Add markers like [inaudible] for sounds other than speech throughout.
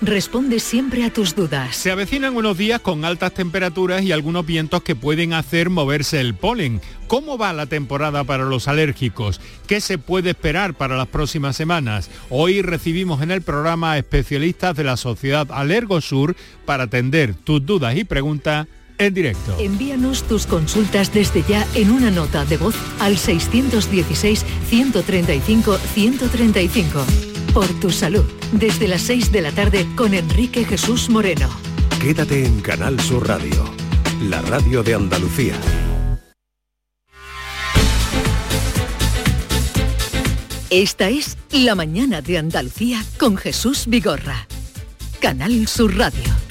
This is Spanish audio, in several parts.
responde siempre a tus dudas. Se avecinan unos días con altas temperaturas y algunos vientos que pueden hacer moverse el polen. ¿Cómo va la temporada para los alérgicos? ¿Qué se puede esperar para las próximas semanas? Hoy recibimos en el programa a especialistas de la Sociedad Alergosur para atender tus dudas y preguntas en directo. Envíanos tus consultas desde ya en una nota de voz al 616-135-135. Por tu salud, desde las 6 de la tarde con Enrique Jesús Moreno. Quédate en Canal Sur Radio, la radio de Andalucía. Esta es La Mañana de Andalucía con Jesús Vigorra. Canal Sur Radio.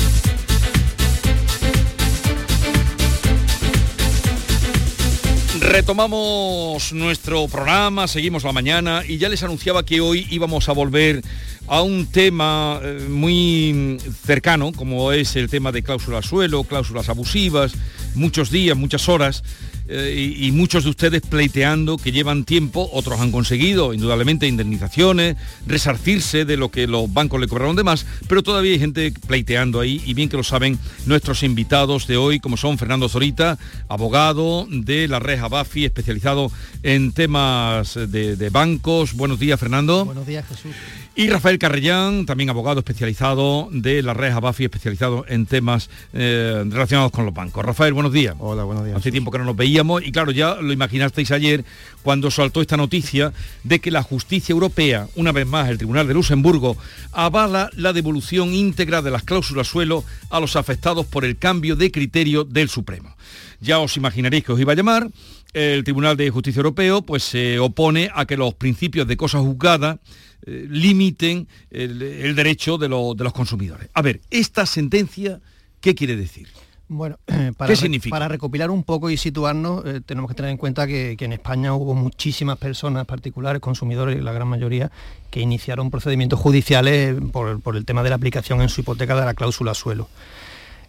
Retomamos nuestro programa, seguimos la mañana y ya les anunciaba que hoy íbamos a volver a un tema eh, muy cercano, como es el tema de cláusulas suelo, cláusulas abusivas, muchos días, muchas horas, eh, y, muchos de ustedes pleiteando que llevan tiempo, otros han conseguido indudablemente indemnizaciones, resarcirse de lo que los bancos le cobraron de más, pero todavía hay gente pleiteando ahí y bien que lo saben nuestros invitados de hoy, como son Fernando Zorita, abogado de la Reja Bafi, especializado en temas de bancos. Buenos días, Fernando. Buenos días, Jesús. Y Rafael Carrellán, también abogado especializado de la Reja Bafi, especializado en temas eh, relacionados con los bancos. Rafael, buenos días. Hola, buenos días. Hace tiempo que no nos veíamos y claro, ya lo imaginasteis ayer cuando saltó esta noticia de que la justicia europea, una vez más el Tribunal de Luxemburgo, avala la devolución íntegra de las cláusulas suelo a los afectados por el cambio de criterio del Supremo. Ya os imaginaréis que os iba a llamar. El Tribunal de Justicia Europeo pues se opone a que los principios de cosa juzgada eh, limiten el, el derecho de, lo- de los consumidores. A ver, esta sentencia, ¿qué quiere decir? Bueno, [clears throat] para, ¿Qué significa? para recopilar un poco y situarnos, eh, tenemos que tener en cuenta que, que en España hubo muchísimas personas particulares, consumidores, la gran mayoría, que iniciaron procedimientos judiciales por, por el tema de la aplicación en su hipoteca de la cláusula suelo.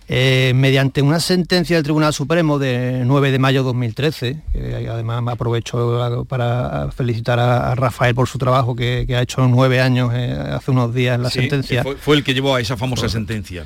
Eh, mediante una sentencia del Tribunal Supremo de 9 de mayo de 2013, que además me aprovecho para felicitar a, Rafael por su trabajo que, que ha hecho nueve años eh, hace unos días en la Sí, sentencia. Fue, fue el que llevó a esa famosa sentencia.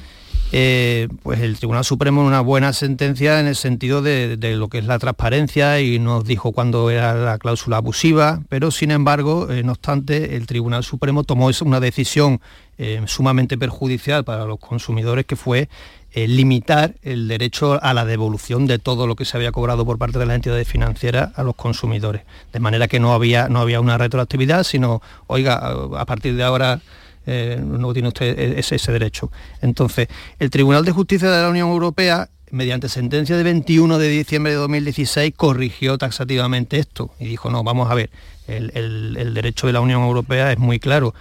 Eh, pues el Tribunal Supremo una buena sentencia en el sentido de, de lo que es la transparencia y nos dijo cuándo era la cláusula abusiva, pero sin embargo, eh, no obstante, el Tribunal Supremo tomó una decisión eh, sumamente perjudicial para los consumidores que fue eh, limitar el derecho a la devolución de todo lo que se había cobrado por parte de las entidades financieras a los consumidores. De manera que no había, no había una retroactividad, sino, oiga, a partir de ahora eh, no tiene usted ese, ese derecho. Entonces, el Tribunal de Justicia de la Unión Europea mediante sentencia de 21 de diciembre de 2016, corrigió taxativamente esto y dijo, no, vamos a ver, el, derecho de la Unión Europea es muy claro.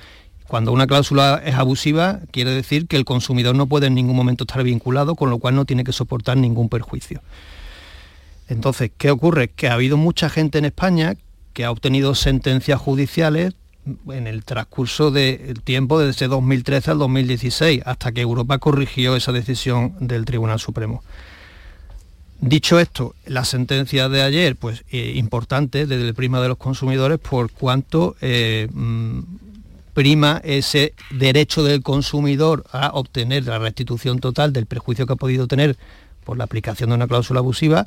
Cuando una cláusula es abusiva, quiere decir que el consumidor no puede en ningún momento estar vinculado, con lo cual no tiene que soportar ningún perjuicio. Entonces, ¿qué ocurre? Que ha habido mucha gente en España que ha obtenido sentencias judiciales en el transcurso del tiempo desde 2013 al 2016, hasta que Europa corrigió esa decisión del Tribunal Supremo. Dicho esto, la sentencia de ayer, pues eh, importante desde el prima de los consumidores por cuanto eh, mm, prima ese derecho del consumidor a obtener la restitución total del perjuicio que ha podido tener por la aplicación de una cláusula abusiva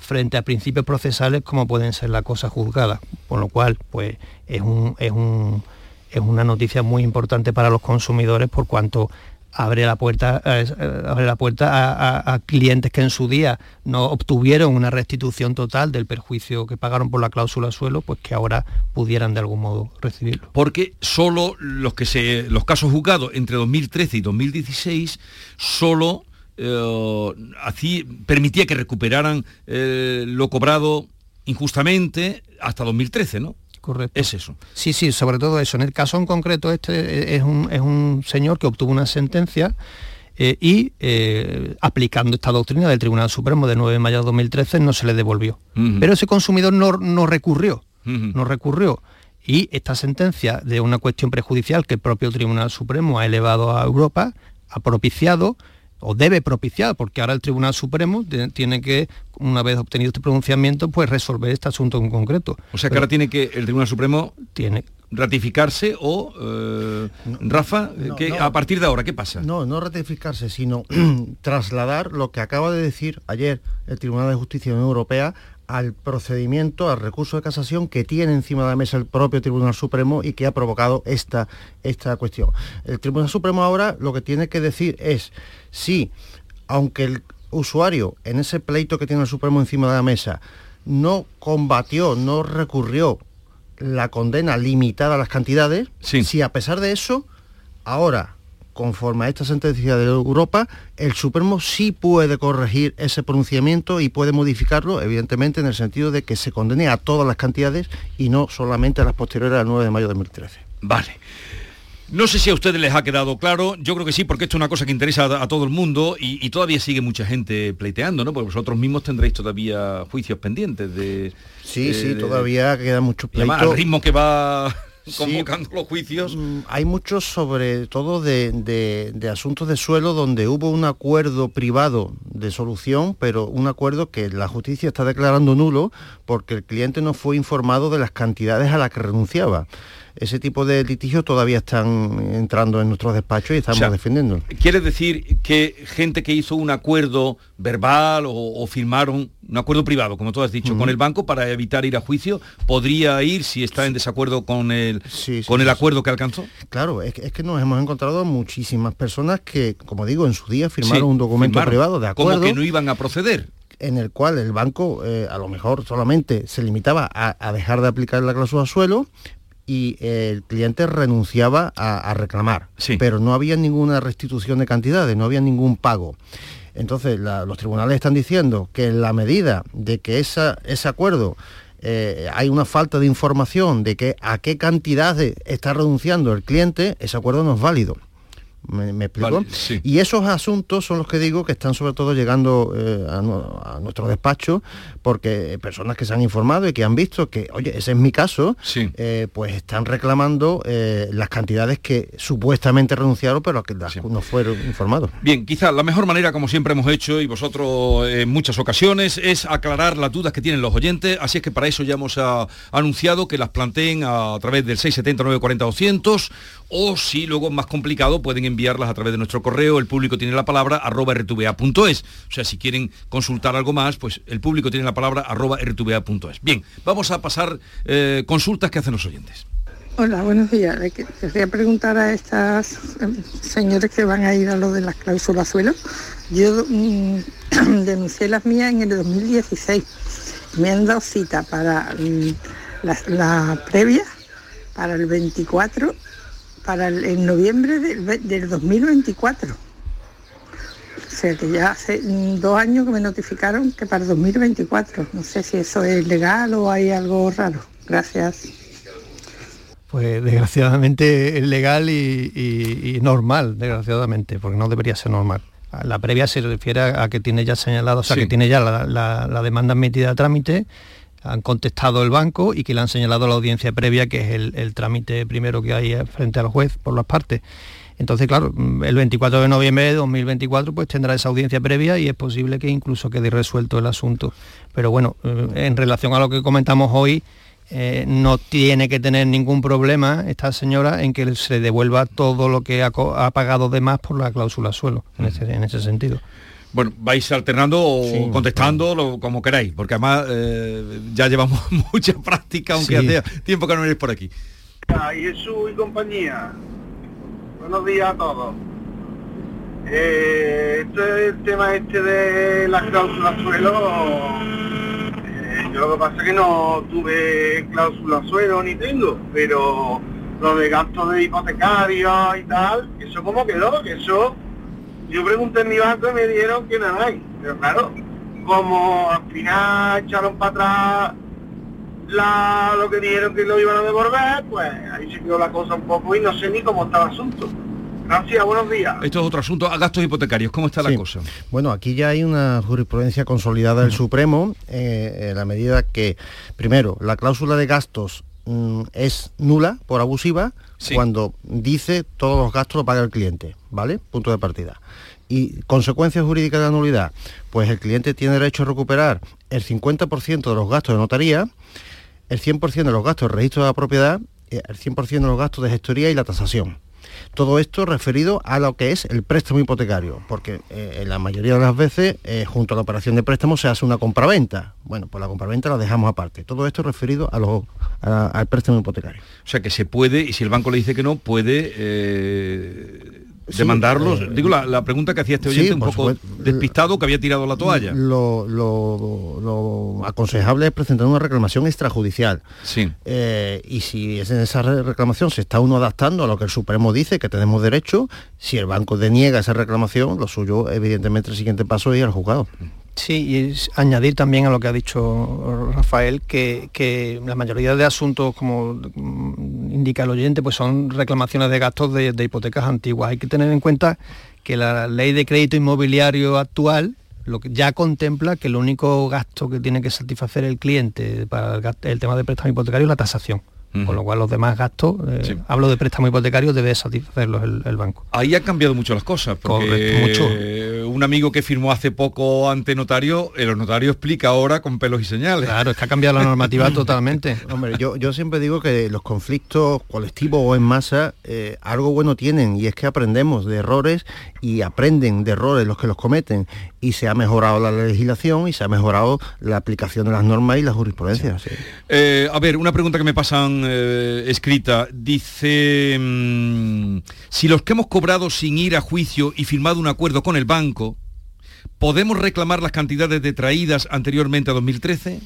frente a principios procesales como pueden ser la cosa juzgada, con lo cual pues es, es, es una noticia muy importante para los consumidores por cuanto abre la puerta, eh, abre la puerta a, clientes que en su día no obtuvieron una restitución total del perjuicio que pagaron por la cláusula suelo, pues que ahora pudieran de algún modo recibirlo. Porque solo los que se los casos juzgados entre 2013 y 2016 solo eh, así permitía que recuperaran eh, lo cobrado injustamente hasta 2013, ¿no? Correcto. Es eso. Sí, sí, sobre todo eso. En el caso en concreto, este es un, señor que obtuvo una sentencia eh, y aplicando esta doctrina del Tribunal Supremo de 9 de mayo de 2013 no se le devolvió. Pero ese consumidor no, recurrió, no recurrió. Y esta sentencia de una cuestión prejudicial que el propio Tribunal Supremo ha elevado a Europa ha propiciado o debe propiciar, porque ahora el Tribunal Supremo tiene que, una vez obtenido este pronunciamiento, pues resolver este asunto en concreto. O sea que ahora tiene que el Tribunal Supremo tiene ratificarse o eh, Rafa que a partir de ahora qué pasa no no ratificarse sino [clears throat] trasladar lo que acaba de decir ayer el Tribunal de Justicia de la Unión Europea al procedimiento, al recurso de casación que tiene encima de la mesa el propio Tribunal Supremo y que ha provocado esta, esta cuestión. El Tribunal Supremo ahora lo que tiene que decir es si, aunque el usuario en ese pleito que tiene el Supremo encima de la mesa no combatió, no recurrió la condena limitada a las cantidades, si a pesar de eso, ahora conforme a esta sentencia de Europa, el Supremo sí puede corregir ese pronunciamiento y puede modificarlo, evidentemente, en el sentido de que se condene a todas las cantidades y no solamente a las posteriores al 9 de mayo de 2013. Vale. No sé si a ustedes les ha quedado claro, yo creo que sí, porque esto es una cosa que interesa a, todo el mundo y, todavía sigue mucha gente pleiteando, ¿no? Porque vosotros mismos tendréis todavía juicios pendientes de... Sí, sí, todavía queda mucho pleito. Al ritmo que va convocando los juicios. Mm, hay muchos sobre todo de, asuntos de suelo donde hubo un acuerdo privado de solución, pero un acuerdo que la justicia está declarando nulo porque el cliente no fue informado de las cantidades a las que renunciaba ese tipo de litigios todavía están entrando en nuestros despachos y estamos defendiendo. ¿Quiere decir que gente que hizo un acuerdo verbal o, firmaron un acuerdo privado, como tú has dicho, con el banco para evitar ir a juicio, podría ir si está en desacuerdo con el, con el acuerdo que alcanzó? Claro, es que, nos hemos encontrado muchísimas personas que, como digo, en su día firmaron un documento privado de acuerdo. Como que no iban a proceder en el cual el banco eh, a lo mejor solamente se limitaba a, a, dejar de aplicar la cláusula suelo, y el cliente renunciaba a, reclamar, pero no había ninguna restitución de cantidades, no había ningún pago. Entonces los tribunales están diciendo que en la medida de que esa, ese acuerdo eh, hay una falta de información de que a qué cantidades está renunciando el cliente, ese acuerdo no es válido. ¿Me, explico? Y esos asuntos son los que digo que están sobre todo llegando eh, a, nuestro despacho porque personas que se han informado y que han visto que, oye, ese es mi caso, eh, pues están reclamando eh, las cantidades que supuestamente renunciaron pero que no fueron informados. Bien, quizá la mejor manera, como siempre hemos hecho y vosotros en muchas ocasiones, es aclarar las dudas que tienen los oyentes, así es que para eso ya hemos ah, anunciado que las planteen a, través del 670 940 200 o si luego más complicado pueden enviarlas a través de nuestro correo, el público tiene la palabra arroba rtva.es. O sea, si quieren consultar algo más, pues el público tiene la palabra arroba rtva.es. Bien, vamos a pasar eh, consultas que hacen los oyentes. Hola, buenos días. Quería preguntar a estas em, señores que van a ir a lo de las cláusulas suelo. Yo mm, [clears throat] denuncié las mías en el 2016. Me han dado cita para mm, la previa, para el 24 para el, noviembre del, 2024. O sea que ya hace dos años que me notificaron que para el 2024. No sé si eso es legal o hay algo raro. Gracias. Pues desgraciadamente es legal y, normal, desgraciadamente, porque no debería ser normal. La previa se refiere a que tiene ya señalado, o sea, que tiene ya la, demanda admitida a trámite, han contestado el banco y que le han señalado la audiencia previa, que es el, trámite primero que hay frente al juez por las partes. Entonces, claro, el 24 de noviembre de 2024 pues tendrá esa audiencia previa y es posible que incluso quede resuelto el asunto. Pero bueno, eh, en relación a lo que comentamos hoy, eh, no tiene que tener ningún problema esta señora en que se devuelva todo lo que ha, pagado de más por la cláusula suelo, en, ese, sentido. Bueno, vais alternando o contestando como queráis, porque además eh, ya llevamos [laughs] mucha práctica, aunque hace tiempo que no venís por aquí. Y Jesús y compañía, buenos días a todos. Eh, este es el tema este de la cláusula suelo yo lo que pasa es que no tuve cláusula suelo ni tengo, pero lo de gastos de hipotecario y tal, eso como quedó, que eso, yo pregunté en mi banco y me dieron que nada hay. Pero claro, como al final echaron para atrás lo que dijeron que lo iban a devolver, pues ahí se quedó la cosa un poco y no sé ni cómo está el asunto. Gracias, buenos días. Esto es otro asunto, a gastos hipotecarios, ¿cómo está la cosa? Bueno, aquí ya hay una jurisprudencia consolidada del Supremo, eh, en la medida que, primero, la cláusula de gastos mm, es nula por abusiva cuando dice todos los gastos lo paga el cliente, ¿vale? Punto de partida. Y consecuencias jurídicas de la nulidad, pues el cliente tiene derecho a recuperar el 50% de los gastos de notaría, el 100% de los gastos de registro de la propiedad, el 100% de los gastos de gestoría y la tasación. Todo esto referido a lo que es el préstamo hipotecario, porque eh, en la mayoría de las veces, eh, junto a la operación de préstamo, se hace una compraventa. Bueno, pues la compraventa la dejamos aparte. Todo esto referido a al préstamo hipotecario. O sea que se puede, y si el banco le dice que no, puede eh, demandarlos. Eh, Digo, la, pregunta que hacía este oyente un poco despistado que había tirado la toalla. Lo, aconsejable es presentar una reclamación extrajudicial. Sí. Eh, y si es en esa reclamación se está uno adaptando a lo que el Supremo dice que tenemos derecho, si el banco deniega esa reclamación, lo suyo, evidentemente, el siguiente paso es ir al juzgado. Sí, y añadir también a lo que ha dicho Rafael que, la mayoría de asuntos, como indica el oyente, pues son reclamaciones de gastos de, hipotecas antiguas. Hay que tener en cuenta que la ley de crédito inmobiliario actual lo que ya contempla que el único gasto que tiene que satisfacer el cliente para el, tema de préstamo hipotecario es la tasación. Con lo cual los demás gastos, eh, hablo de préstamo hipotecario, debe satisfacerlos el, banco. Ahí ha cambiado mucho las cosas, porque mucho un amigo que firmó hace poco ante notario, el notario explica ahora con pelos y señales. Claro, es que ha cambiado la normativa [laughs] totalmente. Hombre, yo, yo siempre digo que los conflictos colectivos o en masa eh, algo bueno tienen y es que aprendemos de errores y aprenden de errores los que los cometen y se ha mejorado la legislación y se ha mejorado la aplicación de las normas y la jurisprudencia. Eh, a ver, una pregunta que me pasan eh, escrita. Dice, mm, si los que hemos cobrado sin ir a juicio y firmado un acuerdo con el banco, ¿podemos reclamar las cantidades detraídas anteriormente a 2013?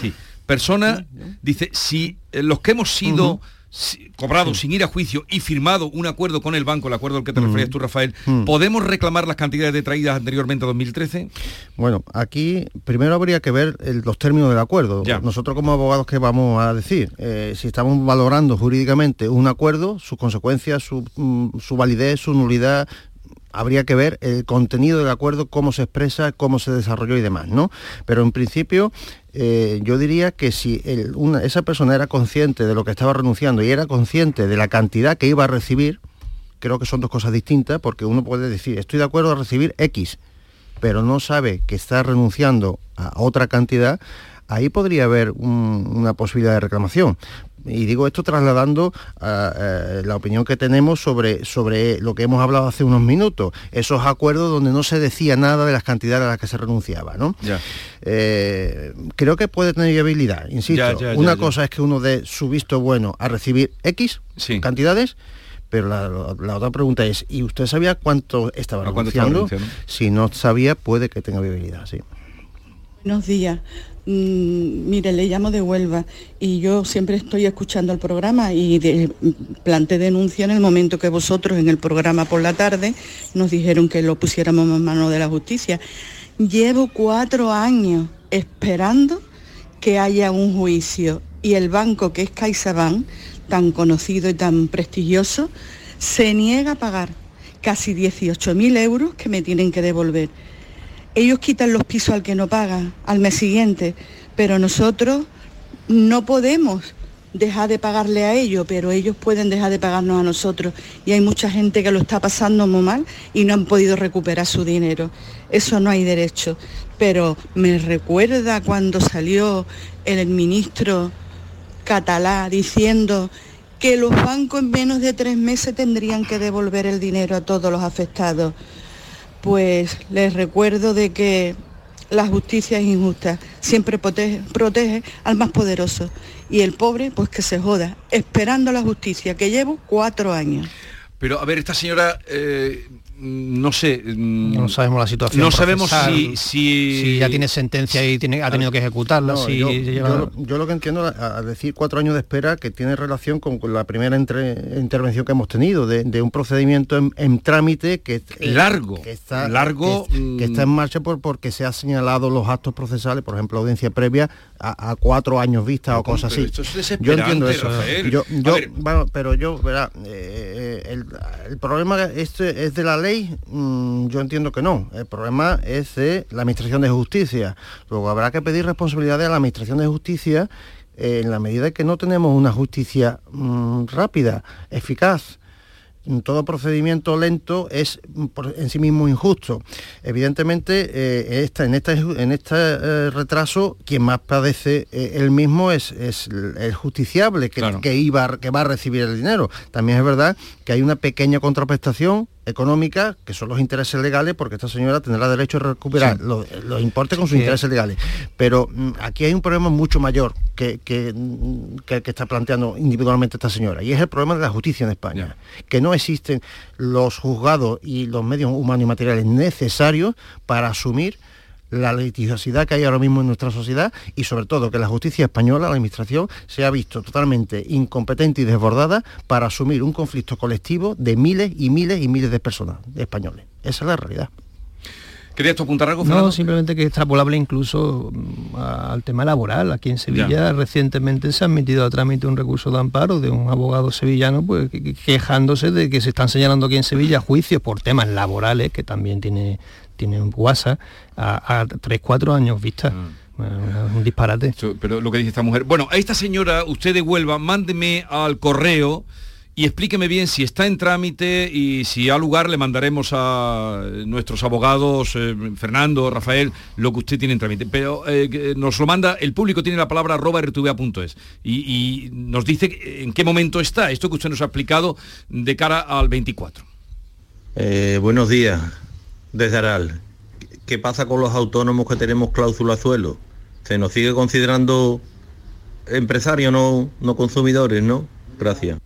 Sí. Persona dice, si eh, los que hemos sido cobrado sin ir a juicio y firmado un acuerdo con el banco, el acuerdo al que te referías tú, Rafael, ¿podemos reclamar las cantidades detraídas anteriormente a 2013? Bueno, aquí primero habría que ver los términos del acuerdo. Nosotros como abogados, ¿qué vamos a decir? Eh, si estamos valorando jurídicamente un acuerdo, sus consecuencias, su, mm, su validez, su nulidad, habría que ver el contenido del acuerdo, cómo se expresa, cómo se desarrolló y demás, ¿no? Pero en principio eh, yo diría que si esa persona era consciente de lo que estaba renunciando y era consciente de la cantidad que iba a recibir, creo que son dos cosas distintas, porque uno puede decir, estoy de acuerdo a recibir X, pero no sabe que está renunciando a otra cantidad, ahí podría haber una posibilidad de reclamación y digo esto trasladando la opinión que tenemos sobre, sobre lo que hemos hablado hace unos minutos, esos acuerdos donde no se decía nada de las cantidades a las que se renunciaba. ¿no? Eh, creo que puede tener viabilidad, insisto. Una cosa es que uno dé su visto bueno a recibir X cantidades, pero la, otra pregunta es, ¿y usted sabía cuánto estaba renunciando? Si no sabía, puede que tenga viabilidad, sí. Buenos días. Mire, le llamo de Huelva y yo siempre estoy escuchando el programa y de, planté denuncia en el momento que vosotros en el programa por la tarde nos dijeron que lo pusiéramos en manos de la justicia. Llevo cuatro años esperando que haya un juicio y el banco que es CaixaBank, tan conocido y tan prestigioso, se niega a pagar casi 18.000 euros que me tienen que devolver ellos quitan los pisos al que no paga al mes siguiente, pero nosotros no podemos dejar de pagarle a ellos, pero ellos pueden dejar de pagarnos a nosotros. Y hay mucha gente que lo está pasando muy mal y no han podido recuperar su dinero. Eso no hay derecho. Pero me recuerda cuando salió el ministro catalá diciendo que los bancos en menos de tres meses tendrían que devolver el dinero a todos los afectados pues les recuerdo de que la justicia es injusta, siempre protege, al más poderoso y el pobre pues que se joda, esperando la justicia, que llevo cuatro años. Pero a ver, esta señora eh, no sé. Mm, no sabemos la situación. No sabemos si, si, ya tiene sentencia y tiene, ha tenido que ejecutarla. yo, lo que entiendo a, decir cuatro años de espera que tiene relación con, la primera intervención que hemos tenido de, un procedimiento en, trámite que largo, que está largo, que, está en mm. marcha por, porque se ha señalado los actos procesales, por ejemplo audiencia previa a, cuatro años vista o cosas así. yo entiendo eso. Yo, pero yo, verá, eh, el, el problema este es de la ley Mm, yo entiendo que no. El problema es de la Administración de Justicia. Luego habrá que pedir responsabilidades a la Administración de Justicia en la medida que no tenemos una justicia mm, rápida, eficaz todo procedimiento lento es en sí mismo injusto. Evidentemente, eh, en este, en este eh, retraso, quien más padece eh, el mismo es, el justiciable que, que, iba, que va a recibir el dinero. También es verdad que hay una pequeña contraprestación económica, que son los intereses legales, porque esta señora tendrá derecho a recuperar los, importes con sus intereses legales. Pero mm, aquí hay un problema mucho mayor que, que, que, está planteando individualmente esta señora, y es el problema de la justicia en España, que no existen los juzgados y los medios humanos y materiales necesarios para asumir la litigiosidad que hay ahora mismo en nuestra sociedad y sobre todo que la justicia española, la administración, se ha visto totalmente incompetente y desbordada para asumir un conflicto colectivo de miles y miles y miles de personas españoles. Esa es la realidad. ¿Querías apuntar algo, No, simplemente que es extrapolable incluso mm, al tema laboral. Aquí en Sevilla recientemente se ha admitido a trámite un recurso de amparo de un abogado sevillano pues, quejándose de que se están señalando aquí en Sevilla juicios por temas laborales, que también tiene tienen WhatsApp a, a 3, 4 años vista. Mm. un disparate. Pero lo que dice esta mujer. Bueno, a esta señora, usted devuelva, mándeme al correo y explíqueme bien si está en trámite y si a lugar le mandaremos a nuestros abogados, eh, Fernando, Rafael, lo que usted tiene en trámite. Pero eh, nos lo manda, el público tiene la palabra arroba rtva.es y, y nos dice en qué momento está esto que usted nos ha explicado de cara al 24. Eh, buenos días desde Aral. ¿Qué pasa con los autónomos que tenemos cláusula suelo? ¿Se nos sigue considerando empresarios, no, no consumidores, no? Gracias.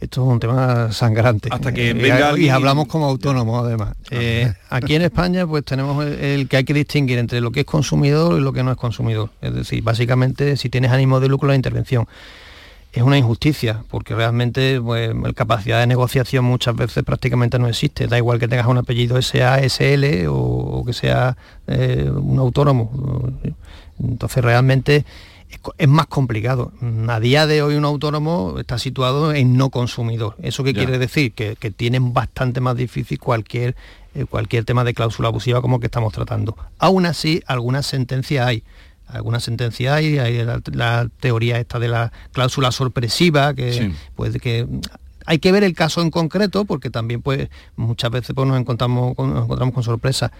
Esto es un tema sangrante. Hasta que venga y, hablamos como autónomos además. Eh, aquí en España pues tenemos el, que hay que distinguir entre lo que es consumidor y lo que no es consumidor. Es decir, básicamente si tienes ánimo de lucro la intervención es una injusticia, porque realmente pues, la capacidad de negociación muchas veces prácticamente no existe. Da igual que tengas un apellido SASL o, o que sea eh, un autónomo. Entonces realmente es, más complicado. A día de hoy un autónomo está situado en no consumidor. ¿Eso qué quiere decir? Que, tienen bastante más difícil cualquier, eh, cualquier tema de cláusula abusiva como que estamos tratando. Aún así, algunas sentencias hay alguna sentencia hay, hay la, teoría esta de la cláusula sorpresiva, que puede que hay que ver el caso en concreto, porque también pues muchas veces pues, nos, encontramos, nos encontramos con sorpresa.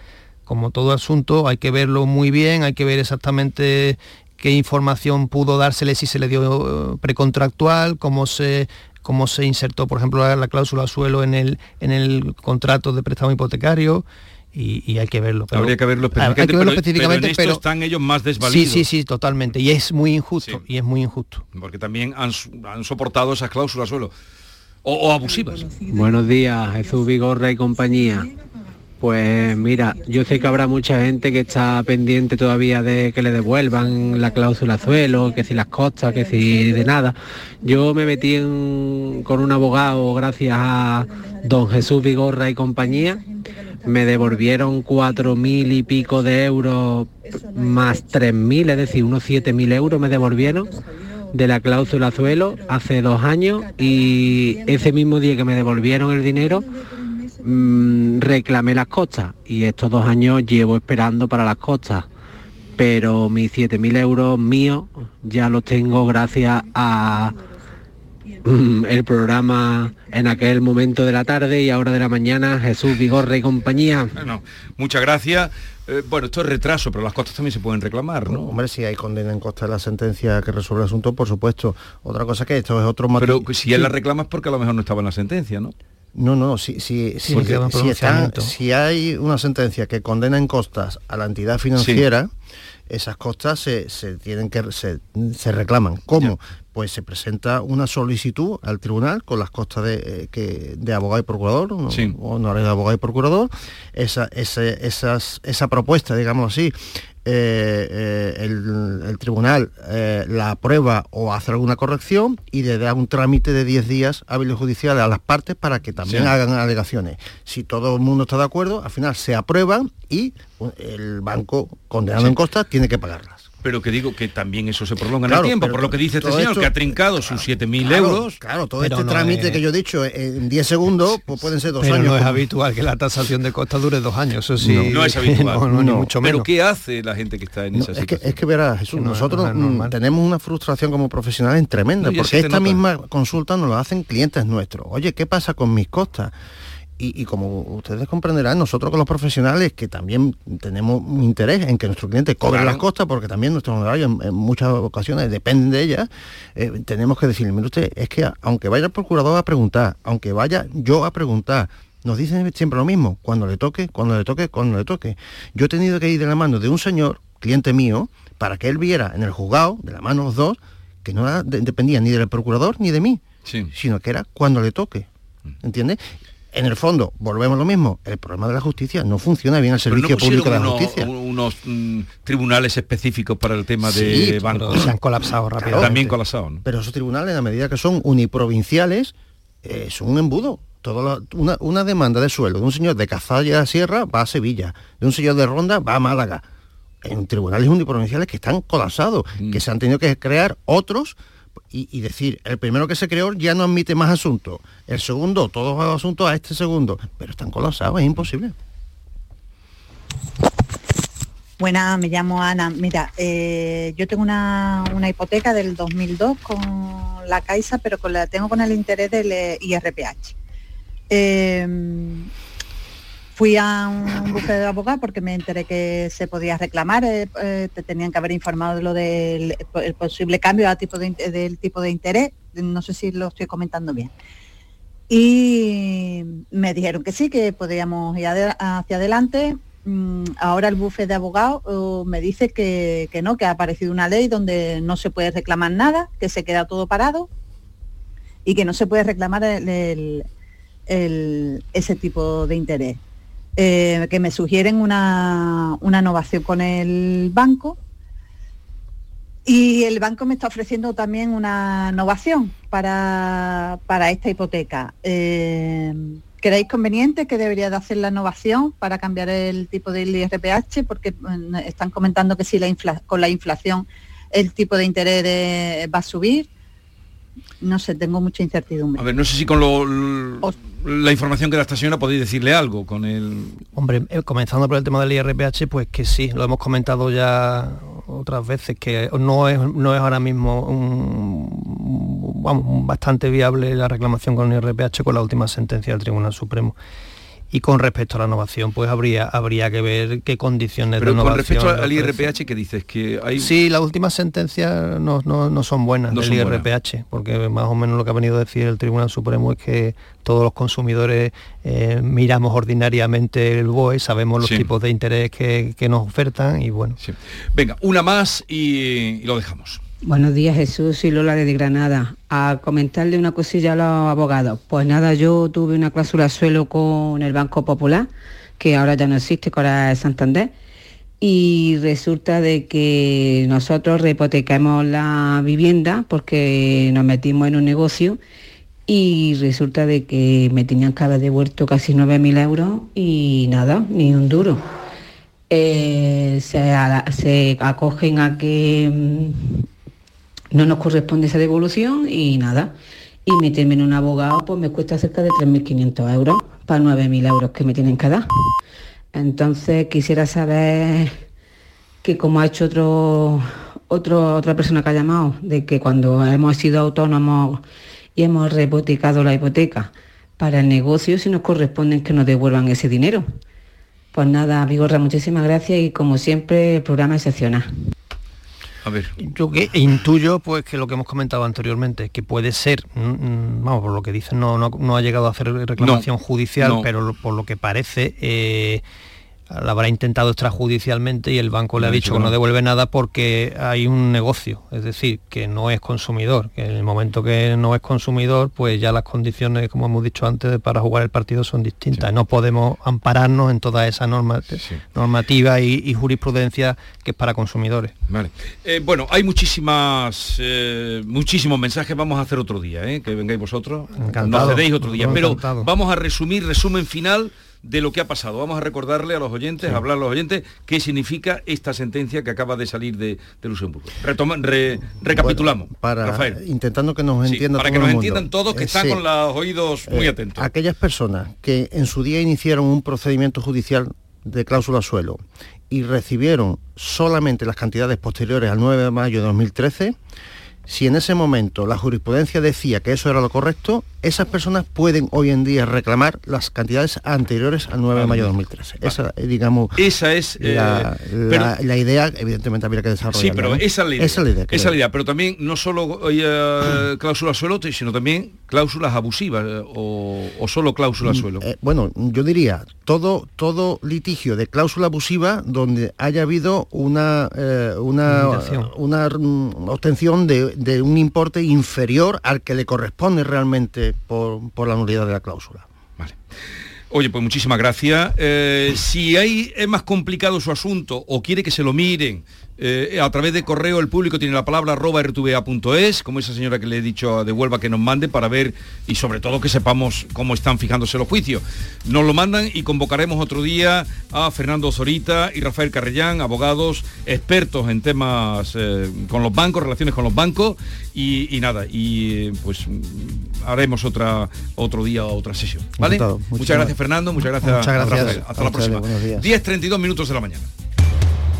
Como todo asunto, hay que verlo muy bien, hay que ver exactamente qué información pudo dársele si se le dio eh, precontractual, cómo se cómo se insertó, por ejemplo, la, la cláusula suelo en el, en el contrato de préstamo hipotecario y, hay que verlo. Habría que verlo específicamente, pero, están ellos más desvalidos. Sí, sí, sí, totalmente. Y es muy injusto, y es muy injusto. Porque también han, soportado esas cláusulas suelo. O, abusivas. Buenos días, Jesús Vigorra y compañía. Pues mira, yo sé que habrá mucha gente que está pendiente todavía de que le devuelvan la cláusula suelo, que si las costas, que si de nada. Yo me metí con un abogado gracias a don Jesús Vigorra y compañía. Me devolvieron cuatro mil y pico de euros más tres mil, es decir, unos siete mil euros me devolvieron de la cláusula suelo hace dos años y ese mismo día que me devolvieron el dinero Mm, reclamé las costas y estos dos años llevo esperando para las costas. Pero mis 7.000 euros míos ya los tengo gracias a mm, el programa en aquel momento de la tarde y ahora de la mañana, Jesús Vigorre y compañía. Bueno, muchas gracias. Eh, bueno, esto es retraso, pero las costas también se pueden reclamar, ¿no? hombre, si hay condena en costa de la sentencia que resuelve el asunto, por supuesto. Otra cosa que esto es otro Pero si él la reclama es porque a lo mejor no estaba en la sentencia, ¿no? No, no, si, si, si, si, hay una sentencia que condena en costas a la entidad financiera, esas costas se, tienen que se, reclaman. ¿Cómo? Pues se presenta una solicitud al tribunal con las costas de, eh, que, de abogado y procurador, ¿no? o no de abogado y procurador, esa, esas, esa propuesta, digamos así, eh, eh, el, tribunal eh, la aprueba o hace alguna corrección y le da un trámite de 10 días hábiles judiciales a las partes para que también hagan alegaciones. Si todo el mundo está de acuerdo, al final se aprueban y el banco condenado en costa tiene que pagarlas pero que digo que también eso se prolonga en el tiempo, por lo que dice este señor, que ha trincado sus 7.000 euros. Claro, todo este trámite que yo he dicho en 10 segundos, pues pueden ser dos pero años. no es habitual que la tasación de costa dure dos años, eso sí. No, es [laughs] habitual. no, mucho menos. Pero ¿qué hace la gente que está en esa situación? Es que, es que verás, Jesús, nosotros tenemos una frustración como profesionales tremenda, porque esta misma consulta nos la hacen clientes nuestros. Oye, ¿qué pasa con mis costas? Y, como ustedes comprenderán, nosotros con los profesionales que también tenemos interés en que nuestro cliente cobre las costas, porque también nuestros honorarios en, muchas ocasiones dependen de ellas, eh, tenemos que decirle, mire usted, es que aunque vaya el procurador a preguntar, aunque vaya yo a preguntar, nos dicen siempre lo mismo, cuando le toque, cuando le toque, cuando le toque. Yo he tenido que ir de la mano de un señor, cliente mío, para que él viera en el juzgado, de la mano los dos, que no dependía ni del procurador ni de mí, sino que era cuando le toque. ¿Entiendes? En el fondo, volvemos a lo mismo, el problema de la justicia no funciona bien el servicio público de la justicia. unos mm, tribunales específicos para el tema de bancos. Se han colapsado rápidamente. También colapsado. Pero esos tribunales, a medida que son uniprovinciales, eh, son un embudo. una, demanda de sueldo de un señor de Cazalla Sierra va a Sevilla, de un señor de Ronda va a Málaga. En tribunales uniprovinciales que están colapsados, mm. que se han tenido que crear otros y, decir, el primero que se creó ya no admite más asuntos, el segundo, todos los asuntos a este segundo, pero están colapsados, es imposible. Buenas, me llamo Ana. Mira, eh, yo tengo una, hipoteca del 2002 con la Caixa, pero con la tengo con el interés del IRPH. Eh, Fui a un bufete de abogado porque me enteré que se podía reclamar, eh, eh, te tenían que haber informado de lo del posible cambio del tipo, de, del tipo de interés, no sé si lo estoy comentando bien. Y me dijeron que sí, que podíamos ir hacia adelante. Mm, ahora el bufete de abogados oh, me dice que, no, que ha aparecido una ley donde no se puede reclamar nada, que se queda todo parado y que no se puede reclamar ese tipo de interés. Eh, que me sugieren una, una innovación con el banco y el banco me está ofreciendo también una innovación para, esta hipoteca. Eh, ¿Creéis conveniente que debería de hacer la innovación para cambiar el tipo del IRPH? Porque mm, están comentando que si la con la inflación el tipo de interés va a subir no sé, tengo mucha incertidumbre. A ver, no sé si con la información que da esta señora podéis decirle algo con el... Hombre, eh, comenzando por el tema del IRPH, pues que sí, lo hemos comentado ya otras veces, que no es, no es ahora mismo un, bastante viable la reclamación con el IRPH con la última sentencia del Tribunal Supremo. Y con respecto a la innovación, pues habría, habría que ver qué condiciones de innovación... con respecto al IRPH, ¿qué dices? que hay... Sí, las últimas sentencias no, son buenas del IRPH, porque más o menos lo que ha venido a decir el Tribunal Supremo es que todos los consumidores eh, miramos ordinariamente el BOE, sabemos los tipos de interés que, nos ofertan y bueno. Venga, una más y lo dejamos. Buenos días Jesús y Lola de Granada. A comentarle una cosilla a los abogados. Pues nada, yo tuve una cláusula suelo con el Banco Popular que ahora ya no existe, que ahora Santander, y resulta de que nosotros repotecamos la vivienda porque nos metimos en un negocio y resulta de que me tenían que haber devuelto casi 9.000 euros y nada, ni un duro. Eh, se, se, acogen a que mm, no nos corresponde esa devolución y nada. Y meterme en un abogado pues me cuesta cerca de 3.500 euros para 9.000 euros que me tienen que dar. Entonces quisiera saber que como ha hecho otro, otro, otra persona que ha llamado, de que cuando hemos sido autónomos y hemos repotecado la hipoteca para el negocio, si nos corresponde que nos devuelvan ese dinero. Pues nada, Vigorra, muchísimas gracias y como siempre el programa excepcional. A ver. Yo que intuyo pues que lo que hemos comentado anteriormente, que puede ser, mm, mm, vamos, por lo que dicen, no, no, ha llegado a hacer reclamación judicial, pero por lo que parece, eh, la habrá intentado extrajudicialmente y el banco le ha dicho que no devuelve nada porque hay un negocio, es decir, que no es consumidor, que en el momento que no es consumidor, pues ya las condiciones, como hemos dicho antes, para jugar el partido son distintas. No podemos ampararnos en toda esa norma, normativa y, jurisprudencia que es para consumidores. Vale. Eh, bueno, hay muchísimas eh, muchísimos mensajes, vamos a hacer otro día, ¿eh? que vengáis vosotros, encantado, nos cedéis otro día, pero vamos a resumir, resumen final de lo que ha pasado. Vamos a recordarle a los oyentes, a hablar a los oyentes, qué significa esta sentencia que acaba de salir de, Luxemburgo. recapitulamos, para, Rafael. Intentando que nos entiendan Para que nos entiendan todos, que eh, están con los oídos muy eh, atentos. Aquellas personas que en su día iniciaron un procedimiento judicial de cláusula suelo y recibieron solamente las cantidades posteriores al 9 de mayo de 2013, si en ese momento la jurisprudencia decía que eso era lo correcto, esas personas pueden hoy en día reclamar las cantidades anteriores al 9 de mayo de 2013. Esa, eh, digamos, esa es la, eh, idea, evidentemente habría que desarrollar. Sí, pero esa es la idea. Esa es la idea, pero también no solo eh, [clears throat] cláusulas suelo, sino también cláusulas abusivas o, solo cláusulas mm, suelo. bueno, yo diría todo, todo litigio de cláusula abusiva donde haya habido una, una, una, mm, obtención de, de un importe inferior al que le corresponde realmente por, la nulidad de la cláusula. Vale. Oye, pues muchísimas gracias. Eh, si hay, es más complicado su asunto o quiere que se lo miren, eh, a través de correo el público tiene la palabra arroba rtva.es, como esa señora que le he dicho de Huelva que nos mande para ver y sobre todo que sepamos cómo están fijándose los juicios. Nos lo mandan y convocaremos otro día a Fernando Zorita y Rafael Carrellán, abogados expertos en temas eh, con los bancos, relaciones con los bancos y, nada, y pues haremos otra otro día otra sesión. ¿Vale? Muchas gracias Fernando, muchas gracias, Rafael. Hasta la próxima. 10.32 minutos de la mañana.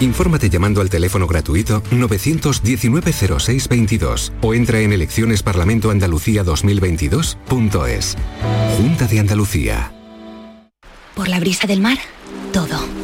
Infórmate llamando al teléfono gratuito 919 0622 o entra en eleccionesparlamentoandalucía 2022.es. Junta de Andalucía. Por la brisa del mar, todo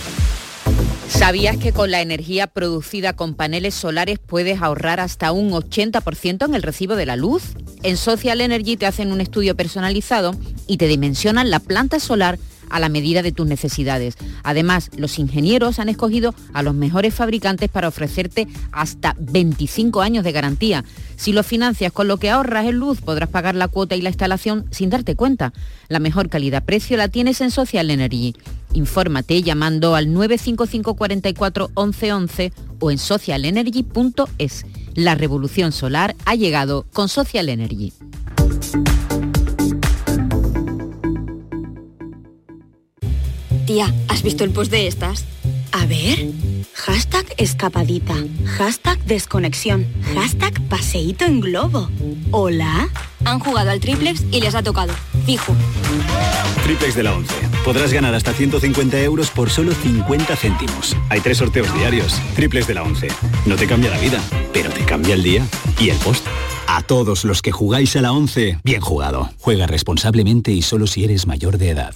¿Sabías que con la energía producida con paneles solares puedes ahorrar hasta un 80% en el recibo de la luz? En Social Energy te hacen un estudio personalizado y te dimensionan la planta solar a la medida de tus necesidades. Además, los ingenieros han escogido a los mejores fabricantes para ofrecerte hasta 25 años de garantía. Si lo financias con lo que ahorras en luz, podrás pagar la cuota y la instalación sin darte cuenta. La mejor calidad-precio la tienes en Social Energy. Infórmate llamando al 955 44 11 o en socialenergy.es. La revolución solar ha llegado con Social Energy. ¿Has visto el post de estas? A ver. Hashtag escapadita. Hashtag desconexión. Hashtag paseíto en globo. Hola. Han jugado al triplex y les ha tocado. Fijo. Triplex de la 11. Podrás ganar hasta 150 euros por solo 50 céntimos. Hay tres sorteos diarios. Triplex de la 11. No te cambia la vida, pero te cambia el día y el post. A todos los que jugáis a la 11, bien jugado. Juega responsablemente y solo si eres mayor de edad.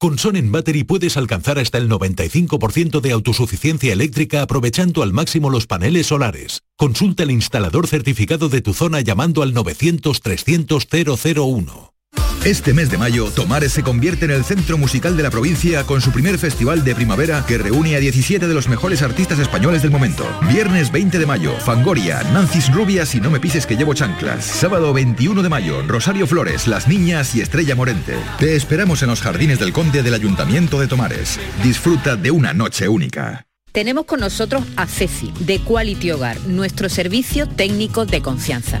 Con Sonen Battery puedes alcanzar hasta el 95% de autosuficiencia eléctrica aprovechando al máximo los paneles solares. Consulta el instalador certificado de tu zona llamando al 900 300 001. Este mes de mayo, Tomares se convierte en el centro musical de la provincia con su primer festival de primavera que reúne a 17 de los mejores artistas españoles del momento. Viernes 20 de mayo, Fangoria, Nancis Rubias y No me pises que llevo chanclas. Sábado 21 de mayo, Rosario Flores, Las Niñas y Estrella Morente. Te esperamos en los jardines del Conde del Ayuntamiento de Tomares. Disfruta de una noche única. Tenemos con nosotros a Ceci, de Quality Hogar, nuestro servicio técnico de confianza.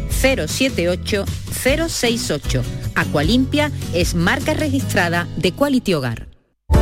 078 068. Aqualimpia es marca registrada de Quality Hogar.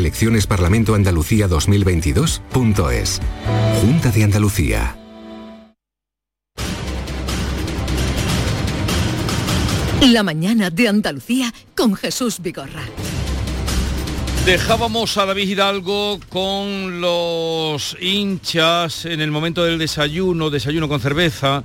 eleccionesparlamentoandalucía2022.es. Junta de Andalucía. La mañana de Andalucía con Jesús Vigorra. Dejábamos a David Hidalgo con los hinchas en el momento del desayuno, desayuno con cerveza,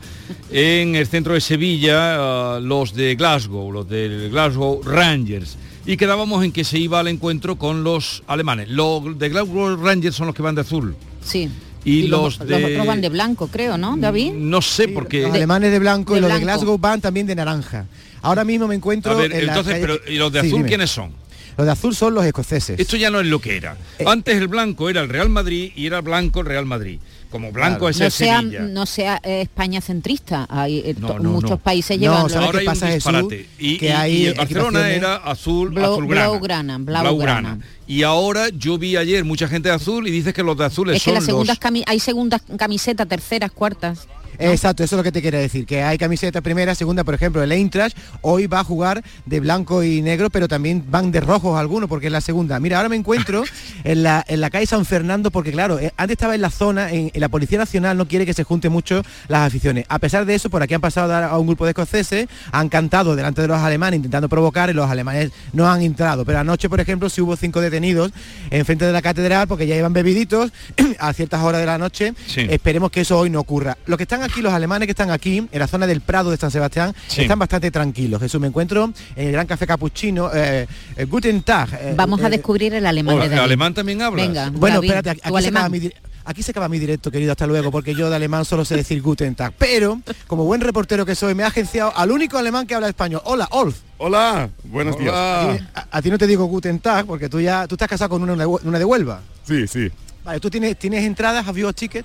en el centro de Sevilla, uh, los de Glasgow, los del Glasgow Rangers. Y quedábamos en que se iba al encuentro con los alemanes. Los de Glasgow Rangers son los que van de azul. Sí. Y, los, de... los otros van de blanco, creo, ¿no, David? No sé, porque... Los alemanes de blanco y los de Glasgow van también de naranja. Ahora mismo me encuentro. A ver, entonces, pero ¿y los de azul quiénes son? Los de azul son los escoceses. Esto ya no es lo que era. Eh, Antes el blanco era el Real Madrid y era blanco el Real Madrid como blanco es no el sea, Sevilla. No sea eh, España centrista. Hay, eh, muchos países llevan... Ahora hay pasa, un disparate. y, que hay el Barcelona era azul, azulgrana. Blaugrana, blaugrana. Y ahora yo vi ayer mucha gente de azul y dices que los de azules es son que las segundas los... hay segundas camisetas, terceras, cuartas. Exacto, eso es lo que te quería decir, que hay camiseta primera, segunda, por ejemplo, el Eintracht hoy va a jugar de blanco y negro, pero también van de rojos algunos porque es la segunda. Mira, ahora me encuentro [laughs] en la, en la calle San Fernando porque claro, eh, antes estaba en la zona, en, la Policía Nacional no quiere que se junte mucho las aficiones. A pesar de eso, por aquí han pasado a un grupo de escoceses, han cantado delante de los alemanes intentando provocar y los alemanes no han entrado. Pero anoche, por ejemplo, si hubo cinco detenidos en frente de la catedral porque ya iban bebiditos [clears throat] a ciertas horas de la noche. Esperemos que eso hoy no ocurra. Lo que están aquí, los alemanes que están aquí, en la zona del Prado de San Sebastián, están bastante tranquilos. Jesús, me encuentro en el Gran Café Capuchino. Eh, eh, Guten Tag. Eh, Vamos a descubrir el alemán. ¿El alemán también habla? Venga, bueno, espérate, aquí se, acaba mi, aquí se acaba mi directo, querido, hasta luego, porque yo de alemán solo sé decir Guten Tag. Pero, como buen reportero que soy, me ha agenciado al único alemán que habla español. Hola, Olf. Hola, buenos días. A, ti no te digo Guten Tag, porque tú ya tú estás casado con una, una de Huelva. Sí, sí. Vale, ¿tú tienes, tienes entradas? ¿Have you a ticket?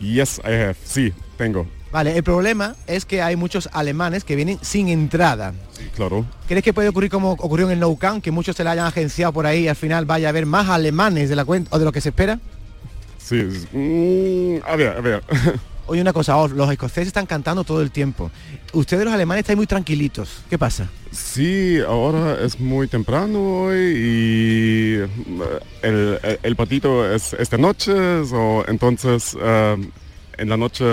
Yes, I have. Sí, tengo. Vale, el problema es que hay muchos alemanes que vienen sin entrada. Sí, claro. ¿Crees que puede ocurrir como ocurrió en el Nou Camp, que muchos se la hayan agenciado por ahí y al final vaya a haber más alemanes de la cuenta o de lo que se espera? Sí, mm, a ver, a ver. [laughs] Oye, una cosa, los escoceses están cantando todo el tiempo. Ustedes los alemanes están muy tranquilitos. ¿Qué pasa? Sí, ahora es muy temprano hoy y eh, el, patito es esta noche, entonces eh, en la noche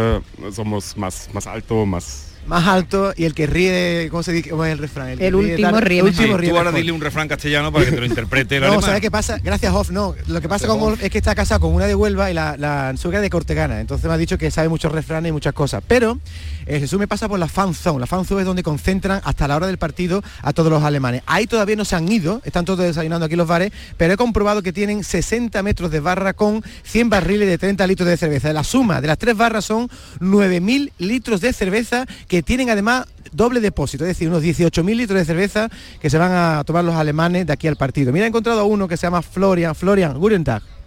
somos más, más alto, más más alto y el que ríe, ¿cómo se dice? ¿Cómo es el refrán? El, último ríe. El último ríe tú ahora dile un refrán castellano para que te lo interprete el No, ¿sabes qué pasa? Gracias, Hoff. No, lo que pasa con Hoff es que está casado con una de Huelva y la, la suegra de Cortegana. Entonces me ha dicho que sabe muchos refranes y muchas cosas. Pero Jesús me pasa por la fan zone. La fan zone es donde concentran hasta la hora del partido a todos los alemanes. Ahí todavía no se han ido, están todos desayunando aquí los bares, pero he comprobado que tienen 60 metros de barra con 100 barriles de 30 litros de cerveza. La suma de las tres barras son 9.000 litros de cerveza que tienen además doble depósito, es decir, unos 18.000 litros de cerveza que se van a tomar los alemanes de aquí al partido. Mira, he encontrado uno que se llama Florian. Florian,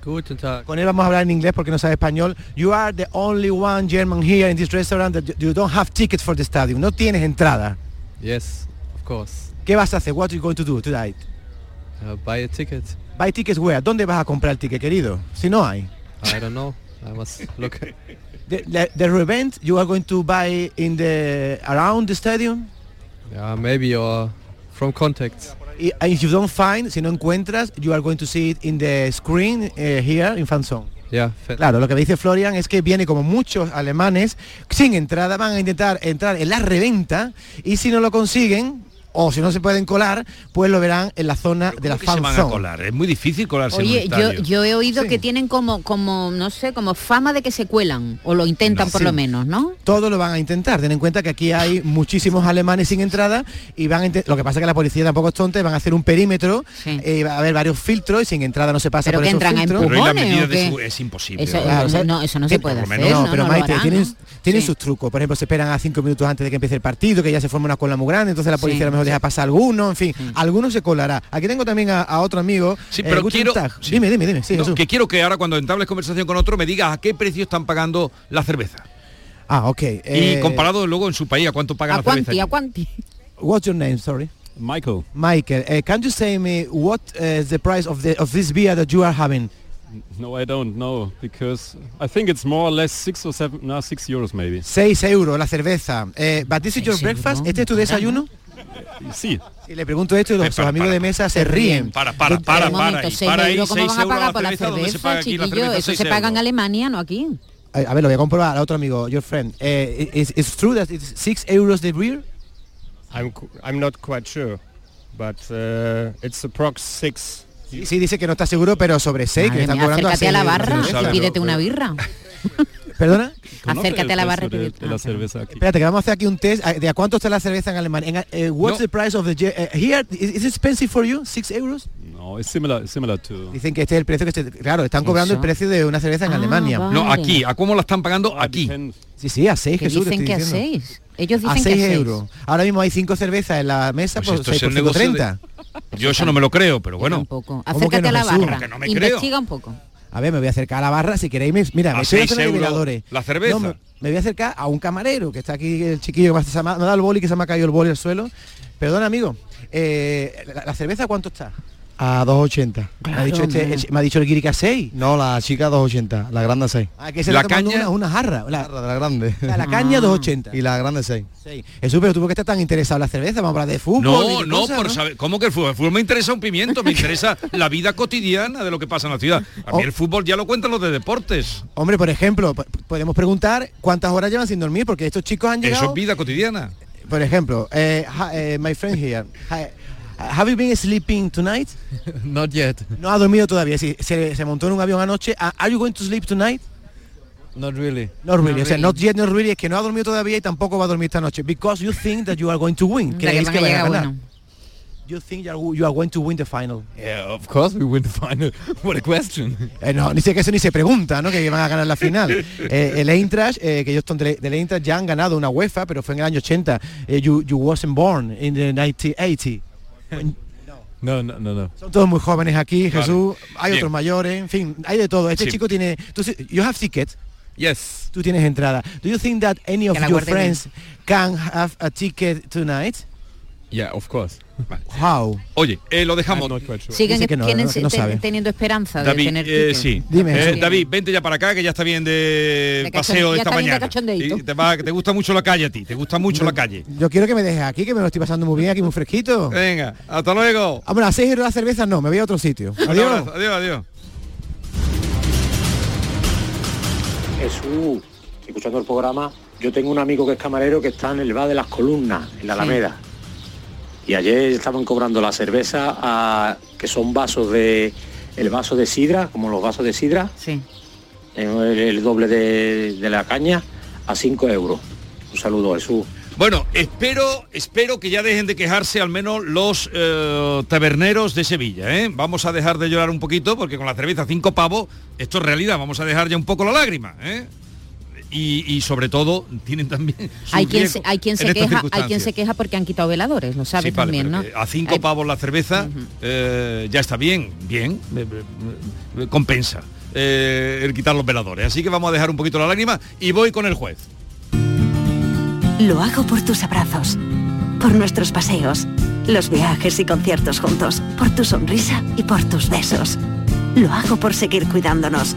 guten Tag. Con él vamos a hablar en inglés porque no sabe español. You are the only one German here in this restaurant that you don't have tickets for the stadium. No tienes entrada. Yes, of course. ¿Qué vas a hacer? What are you going to do tonight? Uh, buy a ticket. Buy tickets where? ¿Dónde vas a comprar el ticket, querido? Si no hay. I don't know. I must look. the, the, the revent you are going to buy in the around the stadium? Yeah, maybe or from contacts. If you don't find, si no encuentras, you are going to see it in the screen uh, here in Fanzone. Yeah, claro, lo que dice Florian es que viene como muchos alemanes sin entrada, van a intentar entrar en la reventa y si no lo consiguen, o si no se pueden colar, pues lo verán en la zona de la fan se van a colar? Es muy difícil colarse Oye, en yo, yo he oído que tienen como, como, no sé, como fama de que se cuelan, o lo intentan por lo menos, ¿no? Todo lo van a intentar. Ten en cuenta que aquí hay muchísimos alemanes sin entrada y van a lo que pasa es que la policía tampoco es tonta, van a hacer un perímetro, eh, va a haber varios filtros y sin entrada no se pasa pero por que entran filtros. Pero la medida de es imposible. Eso, no, eso no se puede hacer. No, pero Maite, tienen, tienen sus trucos. Por ejemplo, se esperan a cinco minutos antes de que empiece el partido, que ya se forma una cola muy grande, entonces la policía a mejor deja pasar alguno en fin, algunos se colará. Aquí tengo también a, otro amigo. Sí, pero eh, quiero... Dime, dime, dime. que quiero que ahora cuando entables conversación con otro me digas a qué precio están pagando la cerveza. Ah, ok. y eh, comparado luego en su país, ¿a cuánto pagan la cerveza? ¿A cuánto? What's your name, sorry? Michael. Michael, uh, can you say me what is the price of the of this beer that you are having? No, I don't know because I think it's more or less six or seven, no, six euros maybe. 6 euros la cerveza. Eh, but this is your breakfast. ¿Este es tu desayuno? Sí. Si le pregunto esto y los, amigos de mesa se ríen. Para, para, para, para. Y para ahí, ¿Cómo van a pagar por la cerveza, chiquillo? Eso se paga en Alemania, no aquí. A ver, lo voy a comprobar a otro amigo, your friend. Uh, is, is true that it's 6 euros the beer? I'm, I'm not quite sure, but uh, it's approx 6. Sí, sí, dice que no está seguro, pero sobre 6, que están cobrando acércate a, a la barra y pídete una birra. [laughs] ¿Perdona? Acércate a la barra de, de la cerveza aquí. Espérate, que vamos a hacer aquí un test de a cuánto está la cerveza en Alemania. En, uh, what's no. the price of the uh, here? Is, it expensive for you? 6 euros? No, es similar, similar to... Dicen que este es el precio que se, claro, están cobrando el precio de una cerveza en Ah, Alemania. vale. No, aquí, ¿a cómo la están pagando? Aquí. Sí, sí, a 6, Que Jesús. te dicen que a diciendo. 6. Ellos A dicen 6 que a 6. euros. Ahora mismo hay 5 cervezas en la mesa Pues por, esto es 6, el por negocio 130. Yo eso no me lo creo, pero bueno. Poco. ¿Cómo que Acércate no, a la barra. Que no me creo. Investiga un poco. A ver, me voy a acercar a la barra si queréis. me- Mira, A me estoy miradores. la cerveza. No, me, me voy a acercar a un camarero que está aquí, el chiquillo que se me ha me ha dado el boli, que se me ha caído el boli al suelo. Perdona, amigo. eh, la, la cerveza cuánto está? A 2.80. me, ha dicho este- el- me ha dicho el guiri que a 6. No, la chica 2.80, la grande 6. Ah, que se la tomando una, una jarra. La, de la grande. la, la caña 2.80. Y la grande 6. Sí. Jesús, pero tú por qué estás tan interesado en la cerveza, vamos a hablar de fútbol. No, de no, cosas, por saber, ¿cómo que el fútbol? El fútbol me interesa un pimiento, me interesa la vida cotidiana de lo que pasa en la ciudad. A Oh. mí el fútbol ya lo cuentan los de deportes. Hombre, por ejemplo, po- podemos preguntar cuántas horas llevan sin dormir, porque estos chicos han llegado... Eso es vida cotidiana. Por ejemplo, eh, eh, my friend here, hi, have you been sleeping tonight? [laughs] Not yet. No ha dormido todavía. Sí, se, se montó en un avión anoche. Ah, Are you going to sleep tonight? Not really. Not really. o sea, not yet, not really. Es que no ha dormido todavía y tampoco va a dormir esta noche. Because you think that you are going to win. Que Creéis que a van a ganar. bueno. You think you are, you are going to win the final. Yeah, of course we win the final. [laughs] What a question. [laughs] Eh, no, ni sé que eso ni se pregunta, ¿no? Que van a ganar la final. Eh, el Eintracht, eh, que ellos son del, del Eintracht ya han ganado una UEFA, pero fue en el año 80. Eh, you, you wasn't born in the 1980. No, no, no, no. Son todos muy jóvenes aquí, Vale. Jesús. Hay Bien. otros mayores, en fin, hay de todo. Este Sí. chico tiene. Tú, you have ticket. Yes. Tú tienes entrada. Do you think that any of your friends can have a ticket tonight? Yeah, of course. How? Oye, eh, lo dejamos. Siguen Dice que no, tienen- no, que no teniendo esperanza de David, tener eh, sí. Dime, Eh. David, vente ya para acá, que ya está bien de, De paseo ya esta está bien de mañana. Y te, va, que te gusta mucho la calle a ti, te gusta mucho la calle. Yo quiero que me dejes aquí, que me lo estoy pasando muy bien aquí, muy fresquito. Venga, hasta luego. Hombre, a 6 euros la cerveza no, me voy a otro sitio. Adiós. adiós, adiós. Jesús, escuchando el programa. Yo tengo un amigo que es camarero que está en el bar de las columnas, en la Alameda. Y ayer estaban cobrando la cerveza a, que son vasos de el vaso de sidra, como los vasos de sidra. Sí. El, el doble de, de la caña a 5 euros. Un saludo, Jesús. Bueno, espero, espero que ya dejen de quejarse al menos los eh, taberneros de Sevilla. ¿eh? Vamos a dejar de llorar un poquito porque con la cerveza cinco pavos, esto es realidad, vamos a dejar ya un poco la lágrima. ¿eh? Y, y sobre todo tienen también Hay quien, se, hay quien en se queja, hay quien se queja porque han quitado veladores, lo sabes Sí, vale, también, ¿no? a cinco pavos la cerveza eh, ya está bien, bien, eh, eh, compensa eh, el quitar los veladores. Así que vamos a dejar un poquito la lágrima y voy con el juez. Lo hago por tus abrazos, por nuestros paseos, los viajes y conciertos juntos, por tu sonrisa y por tus besos. Lo hago por seguir cuidándonos.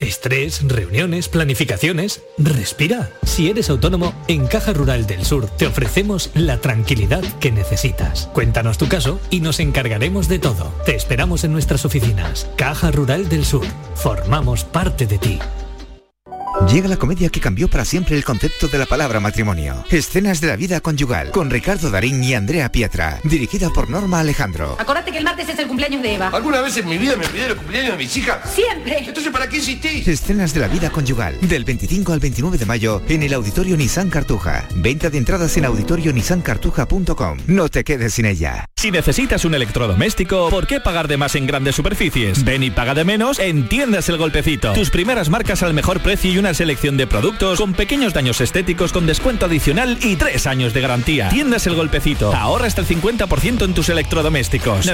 Estrés, reuniones, planificaciones. Respira. Si eres autónomo, en Caja Rural del Sur te ofrecemos la tranquilidad que necesitas. Cuéntanos tu caso y nos encargaremos de todo. Te esperamos en nuestras oficinas. Caja Rural del Sur. Formamos parte de ti. Llega la comedia que cambió para siempre el concepto de la palabra matrimonio. Escenas de la vida conyugal con Ricardo Darín y Andrea Pietra. Dirigida por Norma Alejandro. Acordate que el martes es el cumpleaños de Eva. ¿Alguna vez en mi vida me pidieron el cumpleaños de mis hijas? Siempre. Entonces, ¿para qué insistís? Escenas de la vida conyugal. Del 25 al 29 de mayo en el Auditorio Nissan Cartuja. Venta de entradas en auditorionissancartuja.com. No te quedes sin ella. Si necesitas un electrodoméstico, ¿por qué pagar de más en grandes superficies? Ven y paga de menos en Tiendas El Golpecito. Tus primeras marcas al mejor precio y una selección de productos con pequeños daños estéticos con descuento adicional y tres años de garantía. Tiendas El Golpecito. Ahorra hasta el 50% en tus electrodomésticos.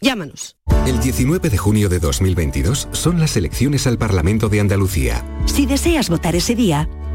Llámanos. El 19 de junio de 2022 son las elecciones al Parlamento de Andalucía. Si deseas votar ese día,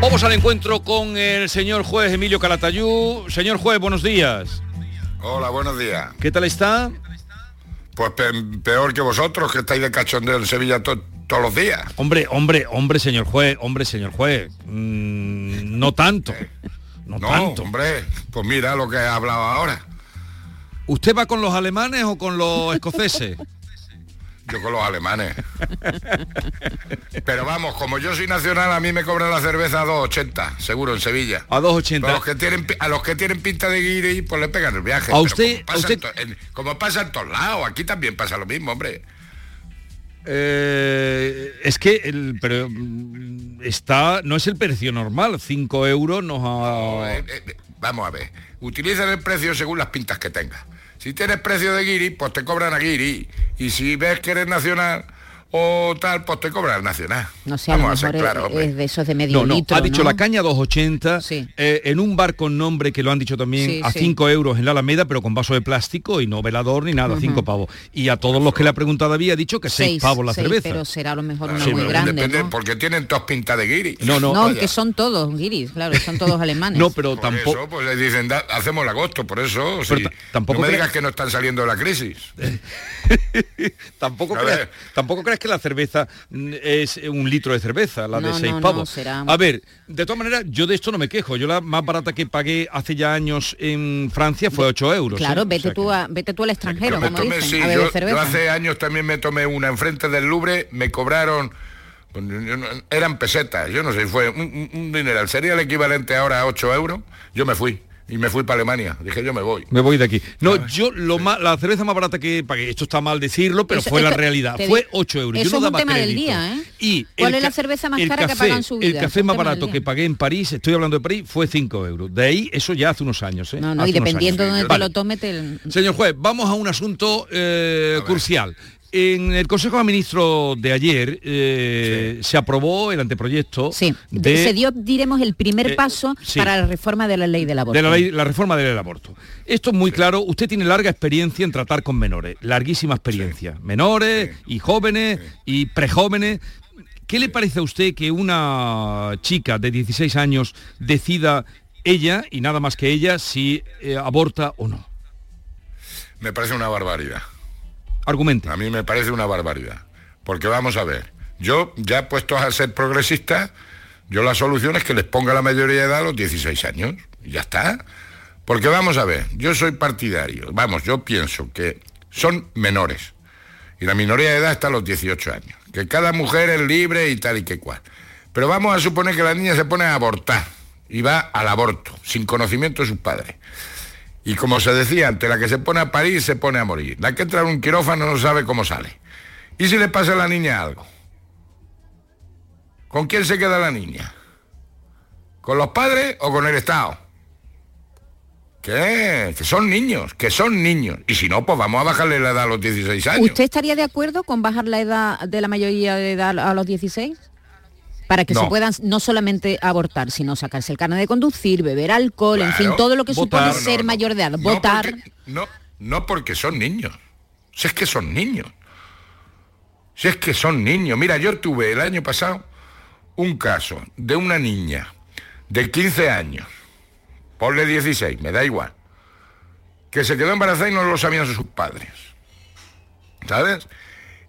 Vamos al encuentro con el señor juez Emilio Calatayú. Señor juez, buenos días. Hola, buenos días. ¿Qué tal está? Pues peor que vosotros, que estáis de cachondeo en Sevilla todos los días. Hombre, hombre, hombre, señor juez, hombre, señor juez. Mm, no tanto. No, tanto. hombre, pues mira lo que he hablado ahora. ¿Usted va con los alemanes o con los escoceses? [laughs] Yo con los alemanes. Pero vamos, como yo soy nacional, a mí me cobran la cerveza a 2,80, seguro, en Sevilla. A 2,80. A los que tienen, a los que tienen pinta de guiri, pues le pegan el viaje. A usted... Como pasa, En, todos lados, aquí también pasa lo mismo, hombre. Eh, es que el, pero mm, está no es el precio normal 5 euros nos ha... Eh, eh, vamos a ver utilizan el precio según las pintas que tengas si tienes precio de guiri pues te cobran a guiri. Y si ves que eres nacional o tal, pues te cobra el nacional. No sé, Vamos a, claro, es, de esos de medio no, no, Ha dicho la caña 2,80 eh, en un bar con nombre que lo han dicho también a 5 euros en la Alameda, pero con vaso de plástico y no velador ni nada, 5 pavos. Y a todos los que le ha preguntado había dicho que 6 pavos la cerveza. Pero será a lo mejor una muy grande. Porque tienen todos pinta de guiris. No, no. No, que son todos guiris, claro, son todos [laughs] alemanes. no, pero tampoco. Eso, pues le dicen, hacemos el agosto, por eso. tampoco no me digas que no están saliendo de la crisis. [laughs] tampoco, crees, tampoco que la cerveza es un litro de cerveza, la de seis pavos. A ver, de todas maneras, yo de esto no me quejo. Yo la más barata que pagué hace ya años en Francia fue 8 euros. Claro, vete, tú a, vete tú al extranjero, como dicen, yo, hace años también me tomé una enfrente del Louvre, me cobraron pues, eran pesetas, yo no sé, fue un, un, dinero, sería el equivalente ahora a 8 euros, yo me fui y me fui para Alemania. Dije, yo me voy. Me voy de aquí. No, yo lo más, la cerveza más barata que pagué, esto está mal decirlo, pero fue la realidad. Fue 8 euros. Eso yo no es un tema del día, ¿eh? Y ¿Cuál es la cerveza más cara que pagan su vida? El café más barato que pagué en París, estoy hablando de París, fue 5 euros. De ahí, eso ya hace unos años. ¿eh? No, no, y dependiendo de dónde te lo tome, te... Señor juez, vamos a un asunto eh, crucial. En el Consejo de Ministros de ayer eh, se aprobó el anteproyecto. Sí, se dio, diremos, el primer eh, paso para la reforma de la ley del aborto. De la, ley, la reforma de la ley del aborto. Esto es muy claro. Usted tiene larga experiencia en tratar con menores, larguísima experiencia. Menores y jóvenes y prejóvenes. ¿Qué le parece a usted que una chica de 16 años decida ella y nada más que ella si eh, aborta o no? Me parece una barbaridad. Argumente. A mí me parece una barbaridad. Porque vamos a ver, yo ya puesto a ser progresista, yo la solución es que les ponga la mayoría de edad a los 16 años. Y ya está. Porque vamos a ver, yo soy partidario, vamos, yo pienso que son menores. Y la minoría de edad está a los 18 años. Que cada mujer es libre y tal y que cual. Pero vamos a suponer que la niña se pone a abortar y va al aborto, sin conocimiento de sus padres. Y como se decía ante la que se pone a parir se pone a morir. La que entra en un quirófano no sabe cómo sale. ¿Y si le pasa a la niña algo? ¿Con quién se queda la niña? ¿Con los padres o con el Estado? ¿Qué? Que son niños, que son niños. Y si no, pues vamos a bajarle la edad a los 16 años. ¿Usted estaría de acuerdo con bajar la edad de la mayoría de edad a los 16? Para que se puedan no solamente abortar, sino sacarse el carnet de conducir, beber alcohol, en fin, todo lo que votar. supone ser No, mayor de edad. Votar. porque- no, no porque son niños. Si es que son niños. Si es que son niños. Mira, yo tuve el año pasado un caso de una niña de 15 años, ponle 16, me da igual, que se quedó embarazada y no lo sabían sus padres. ¿Sabes?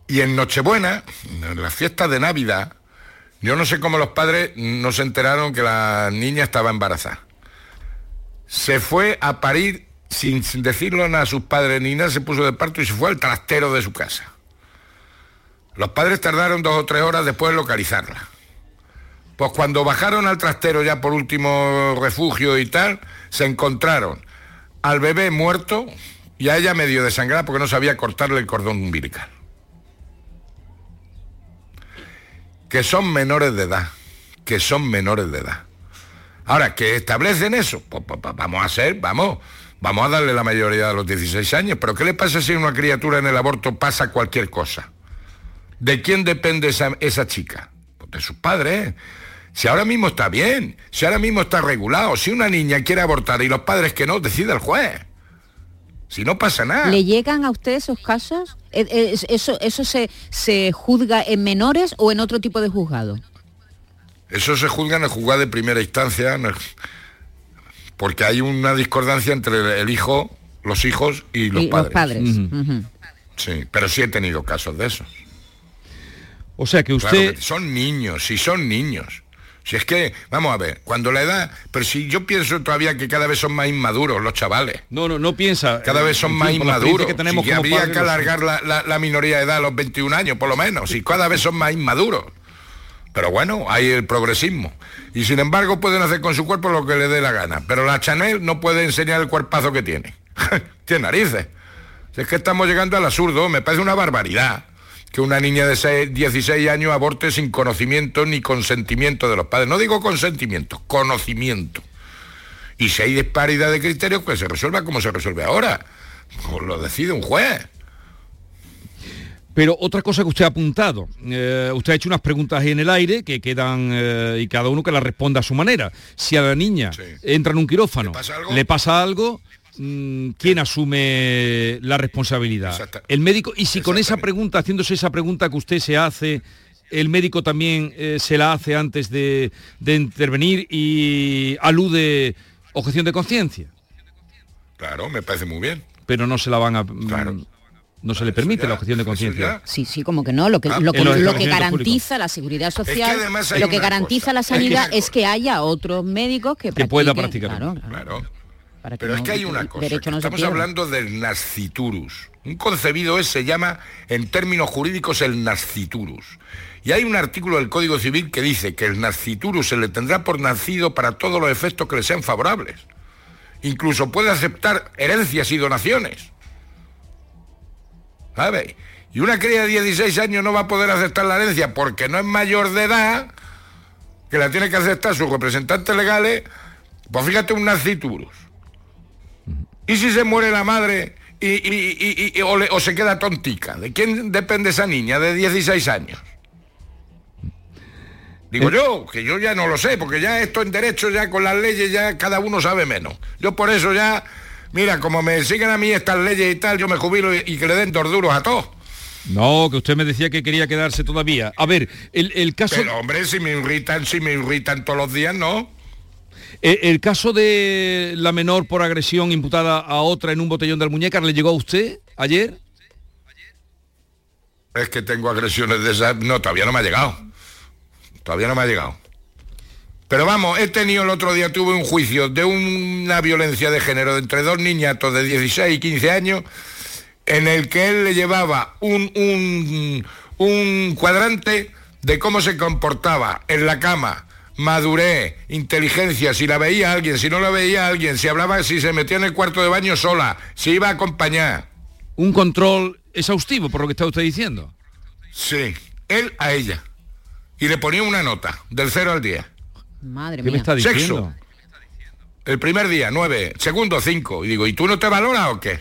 Y en Nochebuena, en las fiestas de Navidad, yo no sé cómo los padres no se enteraron que la niña estaba embarazada se fue a parir sin, decirlo nada a sus padres ni nada, se puso de parto y se fue al trastero de su casa. Los padres tardaron dos o tres horas después en localizarla. Pues cuando bajaron al trastero ya por último refugio y tal, se encontraron al bebé muerto y a ella medio desangrada porque no sabía cortarle el cordón umbilical. Que son menores de edad, que son menores de edad. Ahora, que establecen eso, pues, pues, pues, vamos a hacer, vamos, vamos a darle la mayoría de los 16 años, pero ¿qué le pasa si a una criatura en el aborto pasa cualquier cosa? ¿De quién depende esa, chica? Pues de sus padres. Si ahora mismo está bien, si ahora mismo está regulado, si una niña quiere abortar y los padres que no, decide el juez. Si no pasa nada. ¿Le llegan a usted esos casos? ¿E- e- ¿Eso, eso se, se juzga en menores o en otro tipo de juzgado? Eso se juzga en el juzgado de primera instancia, porque hay una discordancia entre el hijo, los hijos y los Y padres. Sí, pero sí he tenido casos de esos. O sea que Claro usted... que son niños, si son niños. Si es que, vamos a ver, cuando la edad, pero si yo pienso todavía que cada vez son más inmaduros los chavales. No, no, no piensa. Cada eh, vez son en más fin, inmaduros. que tenemos habría padres, que alargar la, la- la minoría de edad a los 21 años, por lo menos. Si cada vez son más inmaduros. Pero bueno, hay el progresismo. Y sin embargo pueden hacer con su cuerpo lo que le dé la gana. Pero la Chanel no puede enseñar el cuerpazo que tiene. [laughs] tiene narices. Si es que estamos llegando al absurdo, me parece una barbaridad que una niña de seis- 16 años aborte sin conocimiento ni consentimiento de los padres. No digo consentimiento, conocimiento. Y si hay disparidad de criterios, pues se resuelva como se resuelve ahora. Pues lo decide un juez. Pero otra cosa que usted ha apuntado, eh, usted ha hecho unas preguntas ahí en el aire que quedan eh, y cada uno que las responda a su manera. Si a la niña entra en un quirófano, le pasa algo, ¿quién asume la responsabilidad? El médico. Y si con esa pregunta, haciéndose esa pregunta que usted se hace, el médico también eh, se la hace antes de, de intervenir y alude objeción de conciencia. Claro, me parece muy bien. Pero no se la van a. mm, No se le permite la objeción de conciencia. Sí, sí, como que no. Lo que, Ah, lo que, lo garantiza la seguridad social, lo que garantiza cosa. la Es que sanidad es que haya otros médicos que, Que pueda practicar. claro, Claro. Para Pero es que hay una cosa, que no estamos hablando del nasciturus. Un concebido es, se llama, en términos jurídicos, el nasciturus. Y hay un artículo del Código Civil que dice que el nasciturus se le tendrá por nacido para todos los efectos que le sean favorables. Incluso puede aceptar herencias y donaciones. ¿Sabe? Y una cría de 16 años no va a poder aceptar la herencia porque no es mayor de edad, que la tiene que aceptar sus representantes legales, pues fíjate un nasciturus. ¿Y si se muere la madre y, y- y- y- o, le- o se queda tontica? ¿De quién depende esa niña de 16 años? Digo yo, que yo ya no lo sé, porque ya esto en derecho, ya con las leyes, ya cada uno sabe menos. Yo por eso ya, mira, como me siguen a mí estas leyes y tal, yo me jubilo y, y que le den dos duros a todos. No, que usted me decía que quería quedarse todavía. A ver, el, el caso... Pero hombre, si me irritan, si me irritan todos los días, ¿no? El, el caso de la menor por agresión imputada a otra en un botellón de Almuñécar, ¿le llegó a usted ayer? Es que tengo agresiones de esas. No, todavía no me ha llegado. Todavía no me ha llegado. Pero vamos, he tenido el otro día, tuve un juicio de una violencia de género entre dos niñatos de 16 y 15 años, en el que él le llevaba un, un, un cuadrante de cómo se comportaba en la cama, madurez, inteligencia, si la veía alguien, si no la veía alguien, si hablaba, si se metía en el cuarto de baño sola, si iba a acompañar. Un control exhaustivo, por lo que está usted diciendo. Sí, él a ella. Y le ponía una nota, del 0 al 10. Madre ¿Qué me mía. está diciendo? Sexo. El primer día, 9. Segundo, 5. Y digo, ¿y tú no te valoras o qué?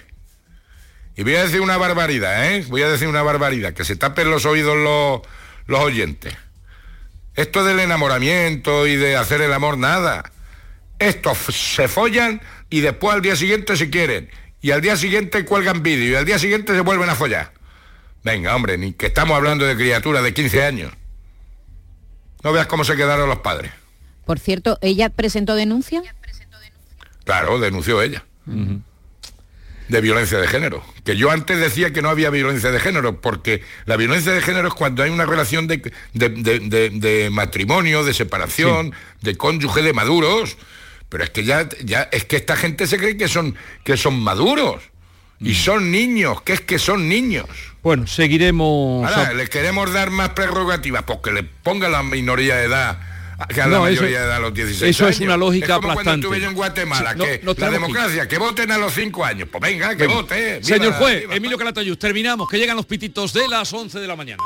Y voy a decir una barbaridad, ¿eh? Voy a decir una barbaridad, que se tapen los oídos los, los oyentes. Esto del enamoramiento y de hacer el amor, nada. Estos se follan y después al día siguiente se quieren. Y al día siguiente cuelgan vídeo y al día siguiente se vuelven a follar. Venga, hombre, ni que estamos hablando de criaturas de 15 años. No veas cómo se quedaron los padres. Por cierto, ¿ella presentó denuncia? Claro, denunció ella. De violencia de género. Que yo antes decía que no había violencia de género, porque la violencia de género es cuando hay una relación de, de, matrimonio, de separación, de cónyuge de maduros. Pero es que ya, ya, es que esta gente se cree que son, que son maduros. Y mm. son niños, que es que son niños. Bueno, seguiremos... Ahora, les queremos dar más prerrogativas, porque le ponga la minoría de edad a la mayoría eso, de edad a los 16 eso años. es una lógica es como aplastante. cuando estuve en Guatemala, que la democracia, que voten a los 5 años. Pues venga, que vote. Señor juez, Emilio Calatayud, terminamos, que llegan los pititos de las 11 de la mañana.